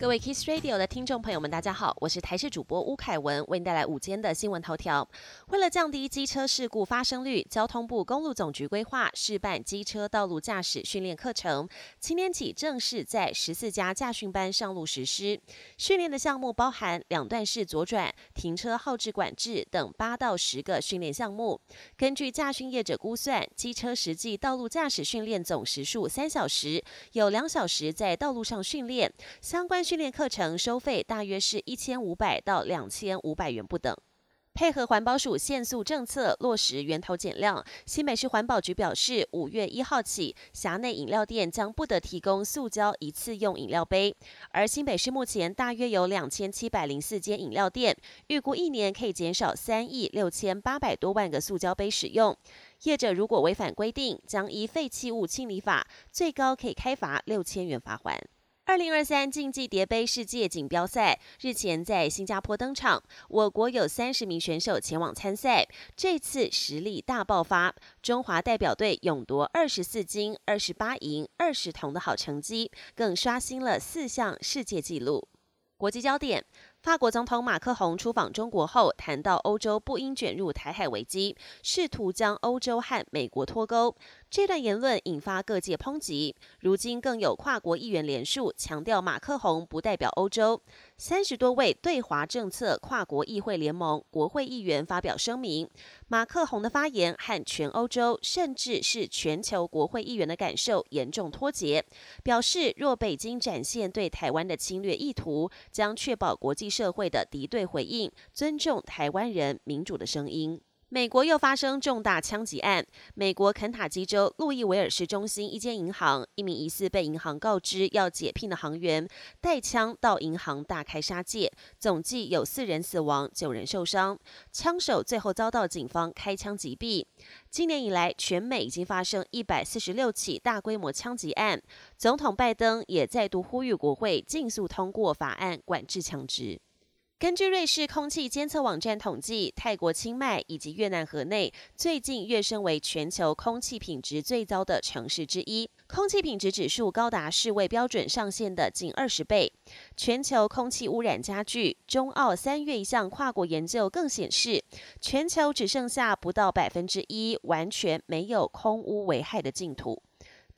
各位 Kiss Radio 的听众朋友们，大家好，我是台视主播吴凯文，为您带来午间的新闻头条。为了降低机车事故发生率，交通部公路总局规划试办机车道路驾驶训练课程，今天起正式在十四家驾训班上路实施。训练的项目包含两段式左转、停车号志管制等八到十个训练项目。根据驾训业者估算，机车实际道路驾驶训练总时数三小时，有两小时在道路上训练。相关训练课程收费大约是一千五百到两千五百元不等。配合环保署限速政策，落实源头减量，新北市环保局表示，五月一号起，辖内饮料店将不得提供塑胶一次用饮料杯。而新北市目前大约有两千七百零四间饮料店，预估一年可以减少三亿六千八百多万个塑胶杯使用。业者如果违反规定，将依废弃物清理法，最高可以开罚六千元罚款。二零二三竞技叠杯世界锦标赛日前在新加坡登场，我国有三十名选手前往参赛，这次实力大爆发，中华代表队勇夺二十四金、二十八银、二十铜的好成绩，更刷新了四项世界纪录。国际焦点。法国总统马克宏出访中国后，谈到欧洲不应卷入台海危机，试图将欧洲和美国脱钩。这段言论引发各界抨击。如今更有跨国议员联署，强调马克宏不代表欧洲。三十多位对华政策跨国议会联盟国会议员发表声明，马克宏的发言和全欧洲甚至是全球国会议员的感受严重脱节，表示若北京展现对台湾的侵略意图，将确保国际社会的敌对回应，尊重台湾人民主的声音。美国又发生重大枪击案。美国肯塔基州路易维尔市中心一间银行，一名疑似被银行告知要解聘的行员带枪到银行大开杀戒，总计有四人死亡，九人受伤。枪手最后遭到警方开枪击毙。今年以来，全美已经发生一百四十六起大规模枪击案。总统拜登也再度呼吁国会尽速通过法案管制枪支。根据瑞士空气监测网站统计，泰国清迈以及越南河内最近跃升为全球空气品质最糟的城市之一，空气品质指数高达世卫标准上限的近二十倍。全球空气污染加剧，中澳三月一项跨国研究更显示，全球只剩下不到百分之一完全没有空污危害的净土。